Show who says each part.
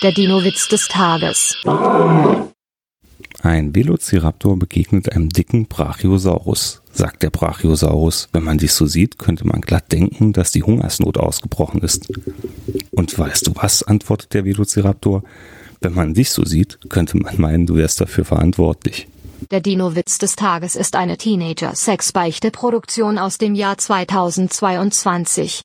Speaker 1: Der Dino-Witz des Tages.
Speaker 2: Ein Velociraptor begegnet einem dicken Brachiosaurus. Sagt der Brachiosaurus, wenn man dich so sieht, könnte man glatt denken, dass die Hungersnot ausgebrochen ist. Und weißt du was, antwortet der Velociraptor, wenn man dich so sieht, könnte man meinen, du wärst dafür verantwortlich.
Speaker 1: Der Dino-Witz des Tages ist eine Teenager-Sex-Beichte-Produktion aus dem Jahr 2022.